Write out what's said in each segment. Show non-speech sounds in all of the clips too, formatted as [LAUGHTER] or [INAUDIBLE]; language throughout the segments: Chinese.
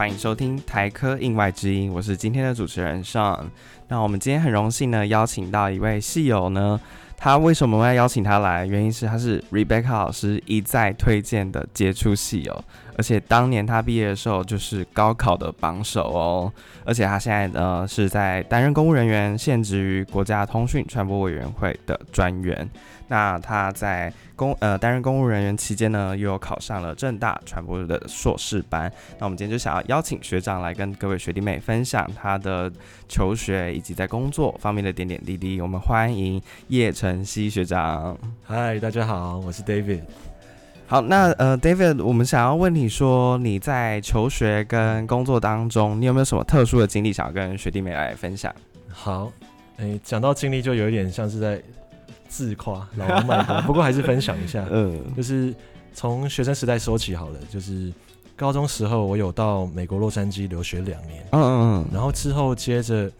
欢迎收听台科印外之音，我是今天的主持人 Sean。那我们今天很荣幸呢，邀请到一位戏友呢。他为什么要邀请他来？原因是他是 Rebecca 老师一再推荐的杰出戏友，而且当年他毕业的时候就是高考的榜首哦。而且他现在呢是在担任公务人员，现职于国家通讯传播委员会的专员。那他在公呃担任公务人员期间呢，又有考上了正大传播的硕士班。那我们今天就想要邀请学长来跟各位学弟妹分享他的求学以及在工作方面的点点滴滴。我们欢迎叶晨曦学长。嗨，大家好，我是 David。好，那呃，David，我们想要问你说，你在求学跟工作当中，你有没有什么特殊的经历想要跟学弟妹来分享？好，哎，讲到经历就有一点像是在。自夸老王卖瓜，不过还是分享一下。[LAUGHS] 嗯，就是从学生时代说起好了。就是高中时候，我有到美国洛杉矶留学两年。嗯嗯嗯。然后之后接着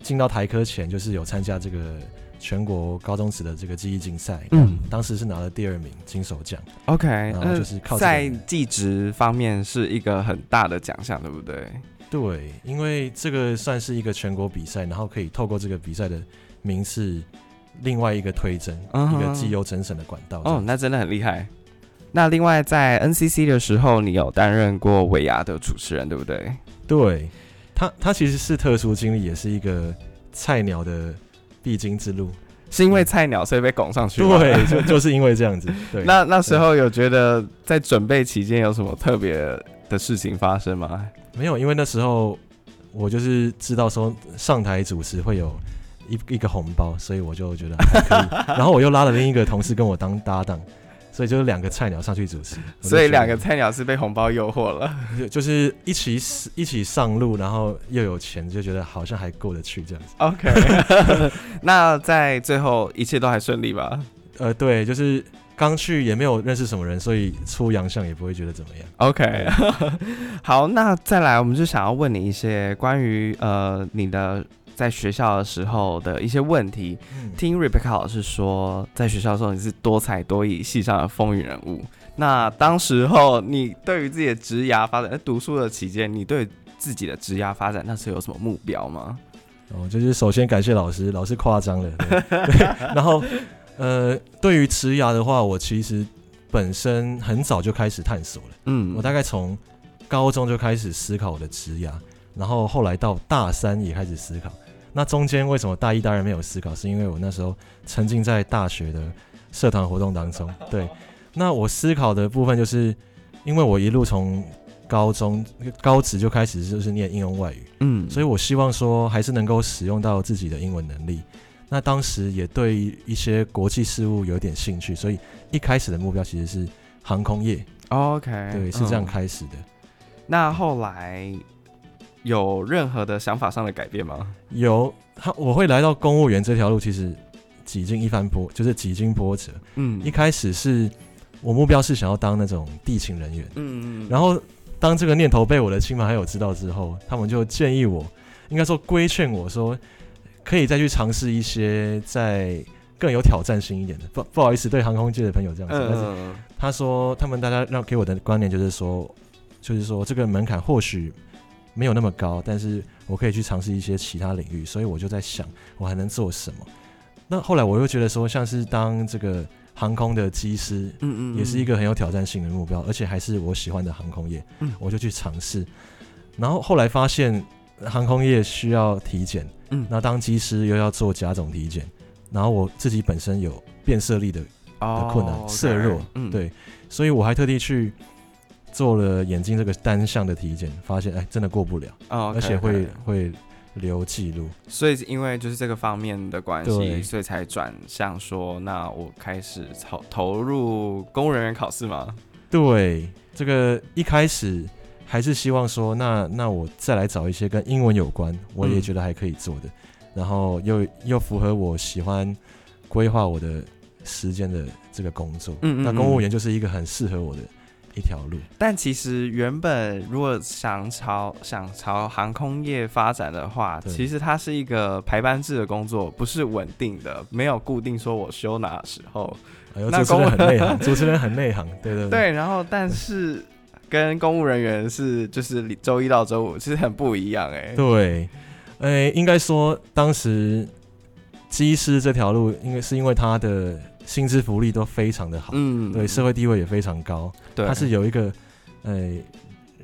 进到台科前，就是有参加这个全国高中职的这个记忆竞赛。嗯，当时是拿了第二名，金手奖。OK，然后就是靠在技职方面是一个很大的奖项，对不对？对，因为这个算是一个全国比赛，然后可以透过这个比赛的名次。另外一个推甄，一个绩优整审的管道。哦，那真的很厉害。那另外在 NCC 的时候，你有担任过尾牙的主持人，对不对？对，他他其实是特殊经历，也是一个菜鸟的必经之路。是因为菜鸟所以被拱上去？对，就就是因为这样子。[LAUGHS] 对，那那时候有觉得在准备期间有什么特别的事情发生吗？没有，因为那时候我就是知道说上台主持会有。一一个红包，所以我就觉得还可以。[LAUGHS] 然后我又拉了另一个同事跟我当搭档，所以就是两个菜鸟上去主持。所以两个菜鸟是被红包诱惑了，就就是一起一起上路，然后又有钱，就觉得好像还过得去这样子。OK，[LAUGHS] 那在最后一切都还顺利吧？呃，对，就是刚去也没有认识什么人，所以出洋相也不会觉得怎么样。OK，[LAUGHS] 好，那再来，我们就想要问你一些关于呃你的。在学校的时候的一些问题，听 Rebecca 老师说，在学校的时候你是多才多艺、系上的风云人物。那当时候你对于自己的职涯发展，在读书的期间，你对自己的职涯发展那是有什么目标吗？哦，就是首先感谢老师，老师夸张了。对，[LAUGHS] 然后呃，对于职涯的话，我其实本身很早就开始探索了。嗯，我大概从高中就开始思考我的职涯，然后后来到大三也开始思考。那中间为什么大一、大二没有思考？是因为我那时候沉浸在大学的社团活动当中。对，那我思考的部分就是，因为我一路从高中高职就开始就是念应用外语，嗯，所以我希望说还是能够使用到自己的英文能力。那当时也对一些国际事务有点兴趣，所以一开始的目标其实是航空业。OK，对，是这样开始的。那后来。有任何的想法上的改变吗？有，他我会来到公务员这条路，其实几经一番波，就是几经波折。嗯，一开始是我目标是想要当那种地勤人员。嗯嗯。然后当这个念头被我的亲朋好友知道之后，他们就建议我，应该说规劝我说，可以再去尝试一些在更有挑战性一点的。不不好意思，对航空界的朋友这样子。但是他说，他们大家让给我的观念就是说，就是说这个门槛或许。没有那么高，但是我可以去尝试一些其他领域，所以我就在想，我还能做什么？那后来我又觉得说，像是当这个航空的机师，嗯嗯，也是一个很有挑战性的目标，而且还是我喜欢的航空业，嗯，我就去尝试。然后后来发现航空业需要体检，嗯，那当机师又要做甲种体检，然后我自己本身有变色力的的困难，色弱，嗯，对，所以我还特地去。做了眼睛这个单项的体检，发现哎，真的过不了哦，而且会会留记录。所以因为就是这个方面的关系，所以才转向说，那我开始投投入公务人员考试吗？对，这个一开始还是希望说，那那我再来找一些跟英文有关，我也觉得还可以做的，然后又又符合我喜欢规划我的时间的这个工作。嗯嗯，那公务员就是一个很适合我的。一条路，但其实原本如果想朝想朝航空业发展的话，其实它是一个排班制的工作，不是稳定的，没有固定说我休哪时候。哎那主持人很内行，主持人很内行，对对 [LAUGHS] 对。然后，但是跟公务人员是就是周一到周五，其实很不一样哎。对，哎，应该说当时机师这条路，应该是因为他的薪资福利都非常的好，嗯，对，社会地位也非常高，对，它是有一个，呃。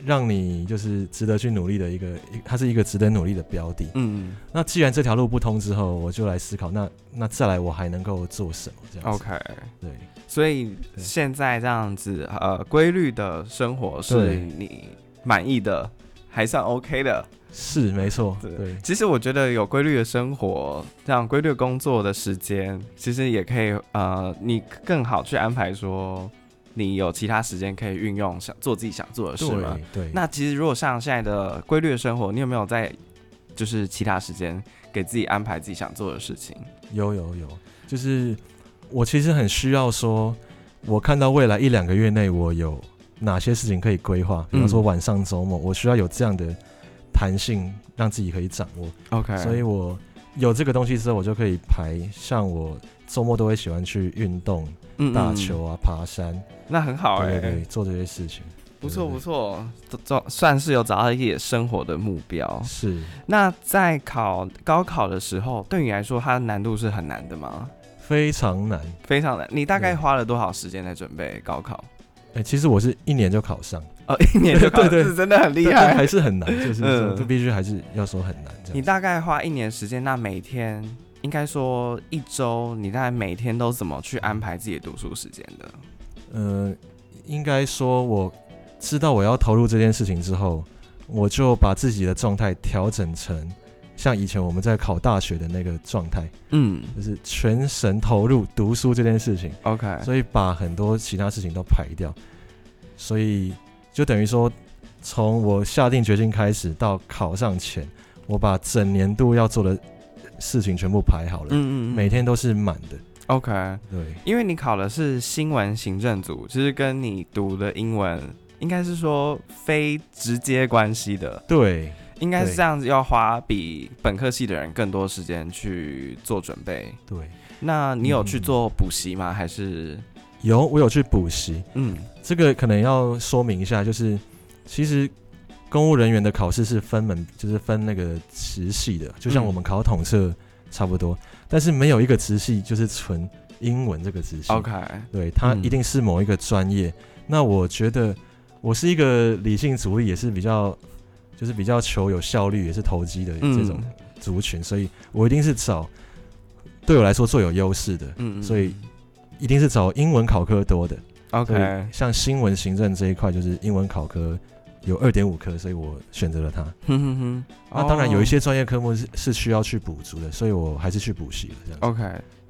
让你就是值得去努力的一个，它是一个值得努力的标的。嗯，那既然这条路不通之后，我就来思考，那那再来我还能够做什么？这样 OK，对。所以现在这样子，呃，规律的生活是你满意的，还算 OK 的。是，没错。对，其实我觉得有规律的生活，这样规律工作的时间，其实也可以，呃，你更好去安排说。你有其他时间可以运用，想做自己想做的事吗？对。那其实如果像现在的规律的生活，你有没有在就是其他时间给自己安排自己想做的事情？有有有，就是我其实很需要说，我看到未来一两个月内我有哪些事情可以规划，比方说晚上周末，我需要有这样的弹性，让自己可以掌握。OK。所以我有这个东西之后，我就可以排，像我周末都会喜欢去运动。打球啊，爬山，那很好哎，对，做这些事情，不错不错，找算是有找到一些生活的目标。是，那在考高考的时候，对你来说，它的难度是很难的吗？非常难，非常难。你大概花了多少时间在准备高考？哎，其实我是一年就考上，哦，一年就考，[LAUGHS] 对对，真的很厉害，还是很难，就是这必须还是要说很难。你大概花一年时间，那每天？应该说一周，你大概每天都怎么去安排自己的读书时间的？呃，应该说我知道我要投入这件事情之后，我就把自己的状态调整成像以前我们在考大学的那个状态，嗯，就是全神投入读书这件事情。OK，所以把很多其他事情都排掉，所以就等于说，从我下定决心开始到考上前，我把整年度要做的。事情全部排好了，嗯嗯，每天都是满的。OK，对，因为你考的是新闻行政组，其实跟你读的英文应该是说非直接关系的。对，应该是这样子，要花比本科系的人更多时间去做准备。对，那你有去做补习吗？还是有？我有去补习。嗯，这个可能要说明一下，就是其实。公务人员的考试是分门，就是分那个直系的，就像我们考统测差不多，但是没有一个直系就是纯英文这个直系。OK，对，它一定是某一个专业。那我觉得我是一个理性主义，也是比较就是比较求有效率，也是投机的这种族群，所以我一定是找对我来说最有优势的。嗯，所以一定是找英文考科多的。OK，像新闻行政这一块就是英文考科。有二点五科，所以我选择了它。哼哼哼。那当然有一些专业科目是是需要去补足的，所以我还是去补习了。这样。OK，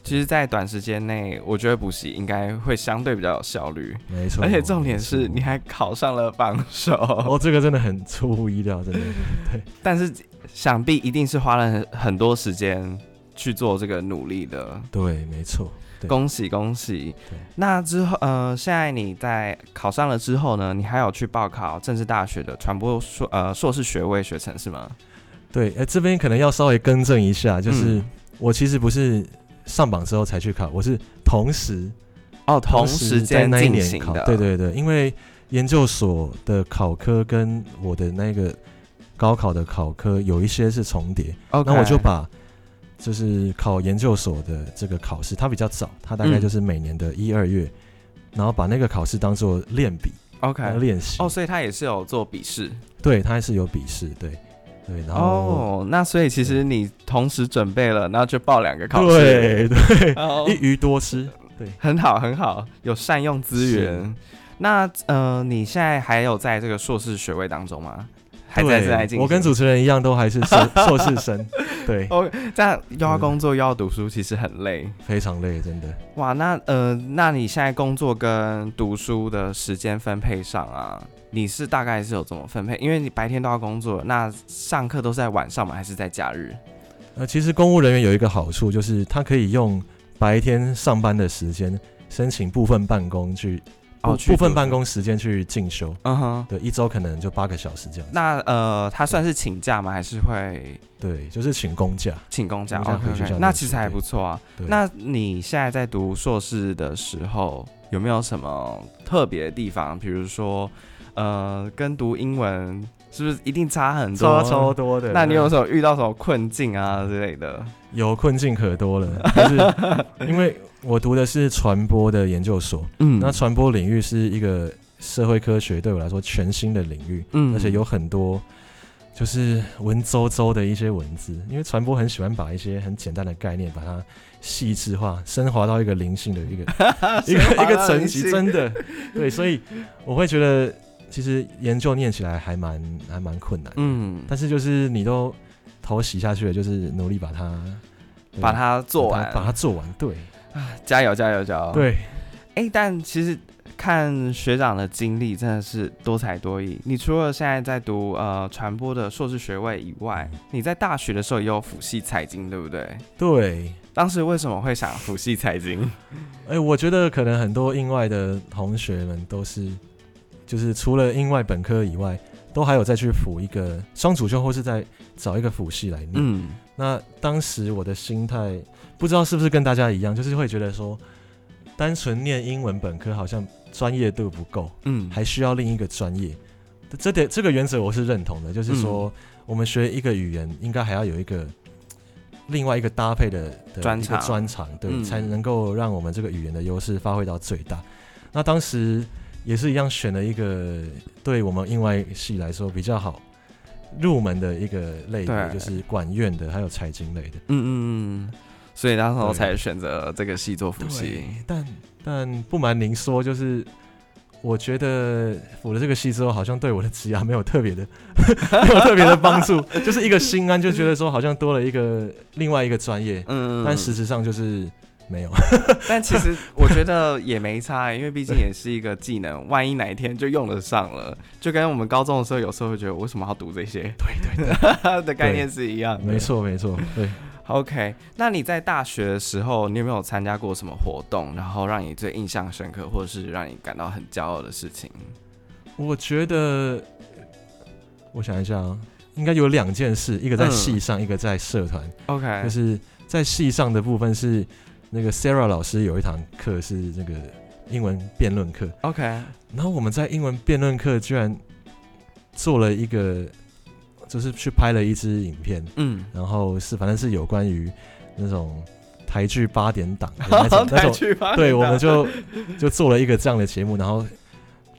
其实，在短时间内，我觉得补习应该会相对比较有效率。没错。而且重点是，你还考上了榜首。哦，这个真的很出乎意料，真的。[LAUGHS] 对。但是，想必一定是花了很很多时间去做这个努力的。对，没错。恭喜恭喜！那之后，呃，现在你在考上了之后呢？你还有去报考政治大学的传播硕呃硕士学位学程是吗？对，呃，这边可能要稍微更正一下，就是我其实不是上榜之后才去考，我是同时哦，同时在那一年考。对对对，因为研究所的考科跟我的那个高考的考科有一些是重叠，那我就把。就是考研究所的这个考试，它比较早，它大概就是每年的一二月，然后把那个考试当做练笔，OK，练习。哦，所以他也是有做笔试，对，它还是有笔试，对，对。然后，哦，那所以其实你同时准备了，然后就报两个考试，对对，[LAUGHS] [LAUGHS] 一鱼多吃，对，很好很好，有善用资源。那呃，你现在还有在这个硕士学位当中吗？还在在进我跟主持人一样，都还是 [LAUGHS] 硕士生。对，哦，这样又要工作又要读书，其实很累，非常累，真的。哇，那呃，那你现在工作跟读书的时间分配上啊，你是大概是有怎么分配？因为你白天都要工作，那上课都是在晚上吗？还是在假日？呃，其实公务人员有一个好处，就是他可以用白天上班的时间申请部分办公去。哦，部分办公时间去进修，嗯哼，对，一周可能就八个小时这样。那呃，他算是请假吗？还是会？对，就是请公假，请公假。OK，那其实还不错啊。那你现在在读硕士的时候，有没有什么特别的地方？比如说，呃，跟读英文是不是一定差很多？差超多的。那你有时候遇到什么困境啊之类的？有困境可多了，就是因为我读的是传播的研究所，嗯，那传播领域是一个社会科学对我来说全新的领域，嗯，而且有很多就是文绉绉的一些文字，因为传播很喜欢把一些很简单的概念把它细致化、升华到一个灵性的一个 [LAUGHS] 一个一个层级，真的，对，[LAUGHS] 所以我会觉得其实研究念起来还蛮还蛮困难，嗯，但是就是你都。头洗下去了，就是努力把它把它做完，把它做完。对 [SIGHS] 啊，加油加油加油！对，哎，但其实看学长的经历真的是多才多艺。你除了现在在读呃传播的硕士学位以外，你在大学的时候也有辅系财经，对不对？对，当时为什么会想辅系财经？[LAUGHS] 哎，我觉得可能很多英外的同学们都是，就是除了英外本科以外。都还有再去辅一个双主修，或是再找一个辅系来念。嗯，那当时我的心态不知道是不是跟大家一样，就是会觉得说，单纯念英文本科好像专业度不够，嗯，还需要另一个专业。这点这个原则我是认同的，就是说我们学一个语言应该还要有一个另外一个搭配的专长，专长对，才能够让我们这个语言的优势发挥到最大。那当时。也是一样，选了一个对我们英外系来说比较好入门的一个类别，就是管院的，还有财经类的。嗯嗯嗯，所以那时候才选择这个系做辅系。但但不瞒您说，就是我觉得辅了这个系之后，好像对我的职业没有特别的 [LAUGHS] 没有特别的帮助，[LAUGHS] 就是一个心安，就觉得说好像多了一个另外一个专业。嗯嗯，但事实上就是。没有，[LAUGHS] 但其实我觉得也没差，因为毕竟也是一个技能，万一哪一天就用得上了，就跟我们高中的时候有时候会觉得为什么要读这些，对对对的概念是一样。没错没错，对。OK，那你在大学的时候，你有没有参加过什么活动，然后让你最印象深刻，或者是让你感到很骄傲的事情？我觉得，我想一下啊，应该有两件事，一个在戏上，一个在社团。OK，就是在戏上的部分是。那个 Sarah 老师有一堂课是那个英文辩论课，OK。然后我们在英文辩论课居然做了一个，就是去拍了一支影片，嗯，然后是反正是有关于那种台剧八点档 [LAUGHS] 那种那种，对，我们就就做了一个这样的节目，然后。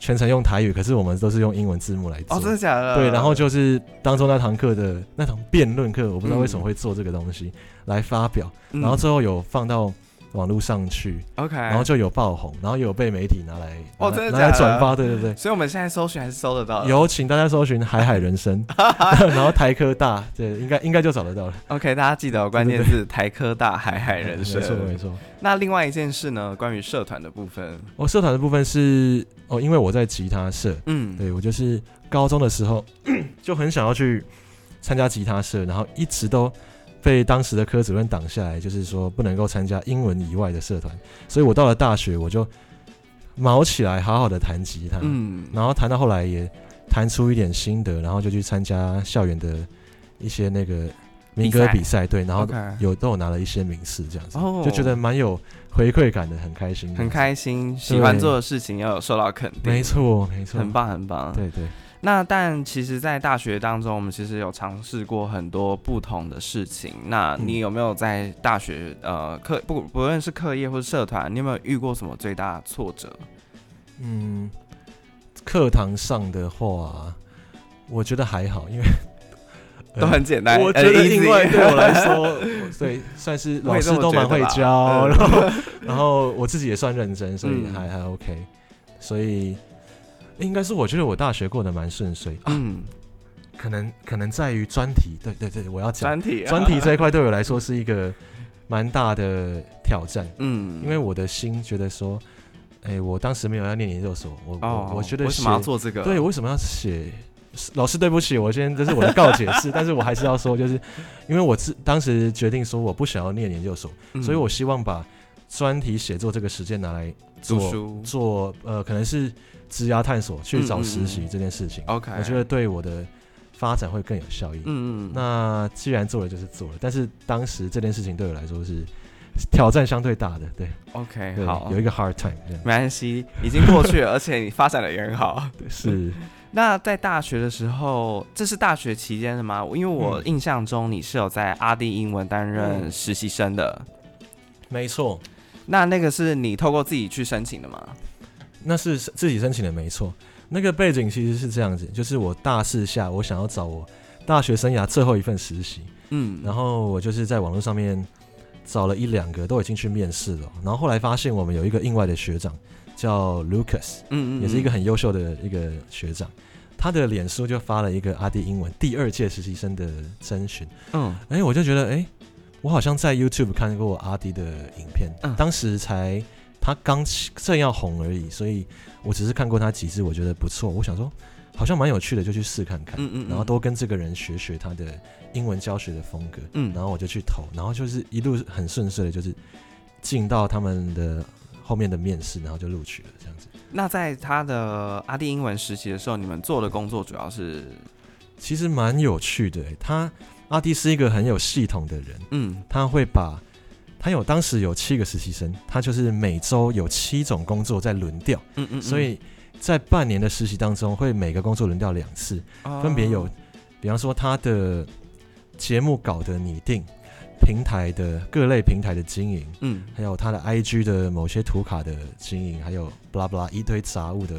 全程用台语，可是我们都是用英文字幕来做。哦，真的假的？对，然后就是当中那堂课的那堂辩论课，我不知道为什么会做这个东西来发表，然后最后有放到。网络上去，OK，然后就有爆红，然后有被媒体拿来哦，真的拿来转发，对对对。所以我们现在搜寻还是搜得到。有，请大家搜寻“海海人生”，[LAUGHS] 然后台科大，对，应该应该就找得到了。OK，大家记得关键是“台科大海海人生”。没错没错。那另外一件事呢？关于社团的部分，哦，社团的部分是哦，因为我在吉他社，嗯，对我就是高中的时候 [COUGHS] 就很想要去参加吉他社，然后一直都。被当时的科主任挡下来，就是说不能够参加英文以外的社团，所以我到了大学，我就毛起来好好的弹吉他，嗯，然后弹到后来也弹出一点心得，然后就去参加校园的一些那个民歌比赛，对，然后有都有拿了一些名次，这样子，就觉得蛮有回馈感的，很开心，很开心，喜欢做的事情要有受到肯定，没错，没错，很棒，很棒，对对。那但其实，在大学当中，我们其实有尝试过很多不同的事情。那你有没有在大学呃课不不论是课业或者社团，你有没有遇过什么最大的挫折？嗯，课堂上的话，我觉得还好，因为都很简单。我觉得因为对我来说，对算是老师都蛮会教，[LAUGHS] 然后然后我自己也算认真，所以还还 OK，所以。应该是我觉得我大学过得蛮顺遂，嗯，可能可能在于专题，对对对，我要讲。专题，专题这一块对我来说是一个蛮大的挑战，嗯，因为我的心觉得说，哎，我当时没有要念研究所，我我我觉得为什么要做这个？对，为什么要写？老师对不起，我先这是我的告解式，[LAUGHS] 但是我还是要说，就是因为我自当时决定说我不想要念研究所，所以我希望把专题写作这个时间拿来做做呃，可能是。职涯探索去找实习这件事情，OK，我觉得对我的发展会更有效益。嗯嗯，那既然做了就是做了，但是当时这件事情对我来说是挑战相对大的。对，OK，好，有一个 hard time，没关系，已经过去了，而且你发展的也很好。[LAUGHS] 是。那在大学的时候，这是大学期间的吗？因为我印象中你是有在阿弟英文担任实习生的。没错。那那个是你透过自己去申请的吗？那是自己申请的，没错。那个背景其实是这样子，就是我大四下，我想要找我大学生涯最后一份实习。嗯。然后我就是在网络上面找了一两个，都已经去面试了。然后后来发现我们有一个另外的学长。叫 Lucas，嗯嗯，也是一个很优秀的一个学长，他的脸书就发了一个阿弟英文第二届实习生的征询，嗯，哎，我就觉得，哎，我好像在 YouTube 看过阿迪的影片，当时才他刚正要红而已，所以我只是看过他几次，我觉得不错，我想说好像蛮有趣的，就去试看看，嗯嗯，然后多跟这个人学学他的英文教学的风格，嗯，然后我就去投，然后就是一路很顺遂的，就是进到他们的。后面的面试，然后就录取了，这样子。那在他的阿迪英文实习的时候，你们做的工作主要是？其实蛮有趣的。他阿弟是一个很有系统的人，嗯，他会把，他有当时有七个实习生，他就是每周有七种工作在轮调，嗯嗯，所以在半年的实习当中，会每个工作轮调两次，分别有，比方说他的节目稿的拟定。平台的各类平台的经营，嗯，还有他的 IG 的某些图卡的经营，还有 blah blah 一堆杂物的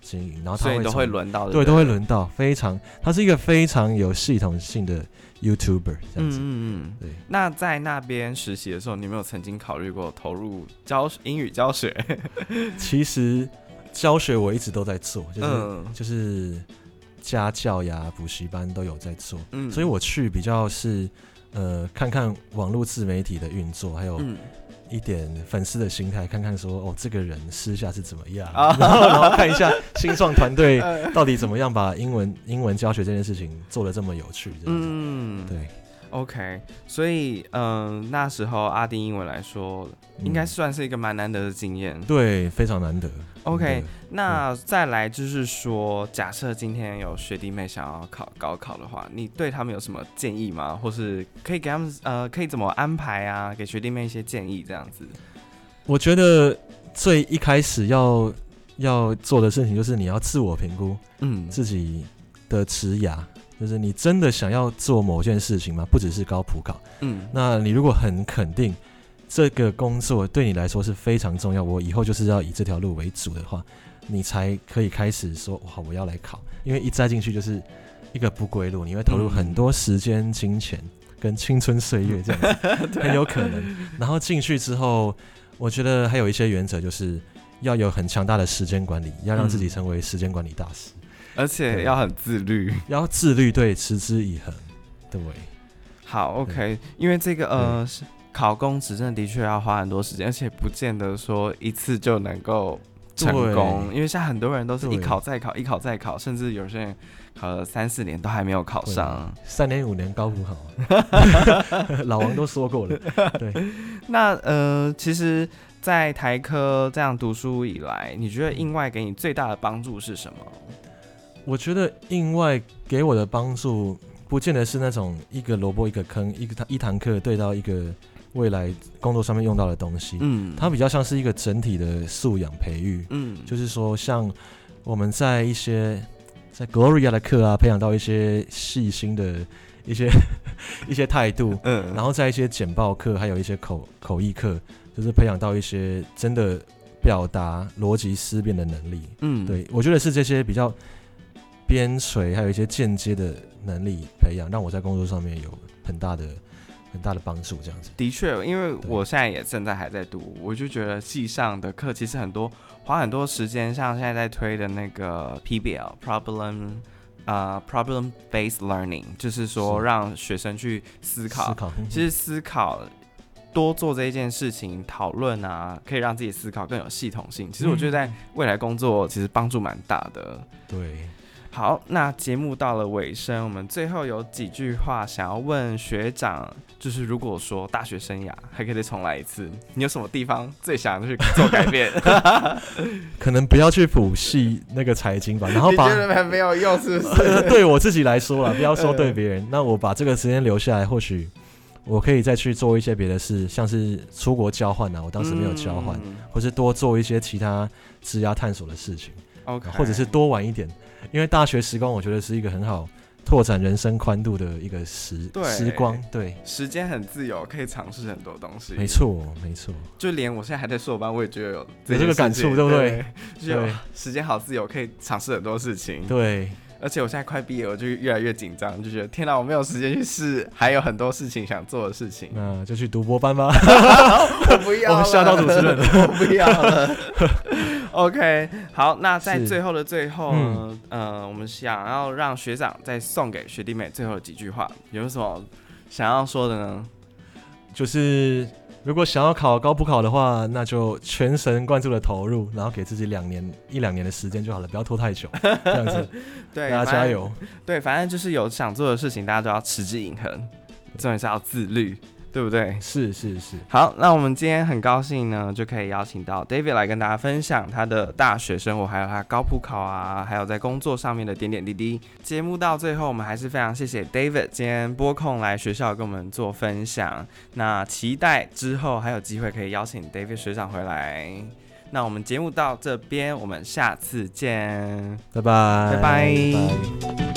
经营，然后他都会轮到，对，都会轮到，非常，他是一个非常有系统性的 YouTuber 这样子，嗯嗯，对。那在那边实习的时候，你有没有曾经考虑过投入教英语教学？[LAUGHS] 其实教学我一直都在做，就是就是家教呀、补习班都有在做，嗯，所以我去比较是。呃，看看网络自媒体的运作，还有一点粉丝的心态，看看说哦，这个人私下是怎么样，然后 [LAUGHS] 然后看一下新创团队到底怎么样把英文英文教学这件事情做的这么有趣，这样子，对。OK，所以嗯，那时候阿丁英文来说，应该算是一个蛮难得的经验。对，非常难得。OK，那再来就是说，假设今天有学弟妹想要考高考的话，你对他们有什么建议吗？或是可以给他们呃，可以怎么安排啊？给学弟妹一些建议这样子。我觉得最一开始要要做的事情就是你要自我评估，嗯，自己的职涯。就是你真的想要做某件事情吗？不只是高普考，嗯，那你如果很肯定这个工作对你来说是非常重要，我以后就是要以这条路为主的话，你才可以开始说好我要来考。因为一栽进去就是一个不归路，你会投入很多时间、金钱跟青春岁月，这样子 [LAUGHS] 很有可能。然后进去之后，我觉得还有一些原则，就是要有很强大的时间管理，要让自己成为时间管理大师。而且要很自律，[LAUGHS] 要自律，对，持之以恒，对。好，OK，因为这个呃，考公职证的的确要花很多时间，而且不见得说一次就能够成功。因为像很多人都是一考再考，一考再考，甚至有些人考了三四年都还没有考上。三年五年高不好，[LAUGHS] 老王都说过了。对。[LAUGHS] 那呃，其实，在台科这样读书以来，你觉得英外给你最大的帮助是什么？我觉得印外给我的帮助，不见得是那种一个萝卜一个坑，一个一堂课对到一个未来工作上面用到的东西。嗯，它比较像是一个整体的素养培育。嗯，就是说，像我们在一些在 Gloria 的课啊，培养到一些细心的一些 [LAUGHS] 一些态度。嗯，然后在一些简报课，还有一些口口译课，就是培养到一些真的表达逻辑思辨的能力。嗯，对我觉得是这些比较。边陲还有一些间接的能力培养，让我在工作上面有很大的很大的帮助。这样子的确，因为我现在也正在还在读，我就觉得系上的课其实很多花很多时间，像现在在推的那个 PBL problem 啊 problem based learning，就是说让学生去思考，思考，其实思考多做这一件事情，讨论啊，可以让自己思考更有系统性。其实我觉得在未来工作其实帮助蛮大的。对。好，那节目到了尾声，我们最后有几句话想要问学长，就是如果说大学生涯还可以再重来一次，你有什么地方最想去做改变？[LAUGHS] 可能不要去辅系那个财经吧，然后把没有用，是不是？对我自己来说了，不要说对别人。那我把这个时间留下来，或许我可以再去做一些别的事，像是出国交换啊，我当时没有交换，或是多做一些其他职涯探索的事情，OK，或者是多玩一点，因为大学时光我觉得是一个很好。拓展人生宽度的一个时时光，对，时间很自由，可以尝试很多东西。没错，没错。就连我现在还在硕班，我也觉得有有这个感触，对不对？就时间好自由，可以尝试很多事情。对，而且我现在快毕业，我就越来越紧张，就觉得天哪，我没有时间去试，还有很多事情想做的事情。那就去读博班吧。[LAUGHS] 我不要，[LAUGHS] 我吓到主持人了，[LAUGHS] 我不要了。OK，好，那在最后的最后呢，呃，我们想要让学长再送给学弟妹最后的几句话，有什么想要说的呢？就是如果想要考高普考的话，那就全神贯注的投入，然后给自己两年一两年的时间就好了，不要拖太久，[LAUGHS] 这样子。对，大家加油。对，反正就是有想做的事情，大家都要持之以恒，重点是要自律。对不对？是是是。好，那我们今天很高兴呢，就可以邀请到 David 来跟大家分享他的大学生活，还有他高普考啊，还有在工作上面的点点滴滴。节目到最后，我们还是非常谢谢 David 今天拨空来学校跟我们做分享。那期待之后还有机会可以邀请 David 学长回来。那我们节目到这边，我们下次见，拜拜，拜拜。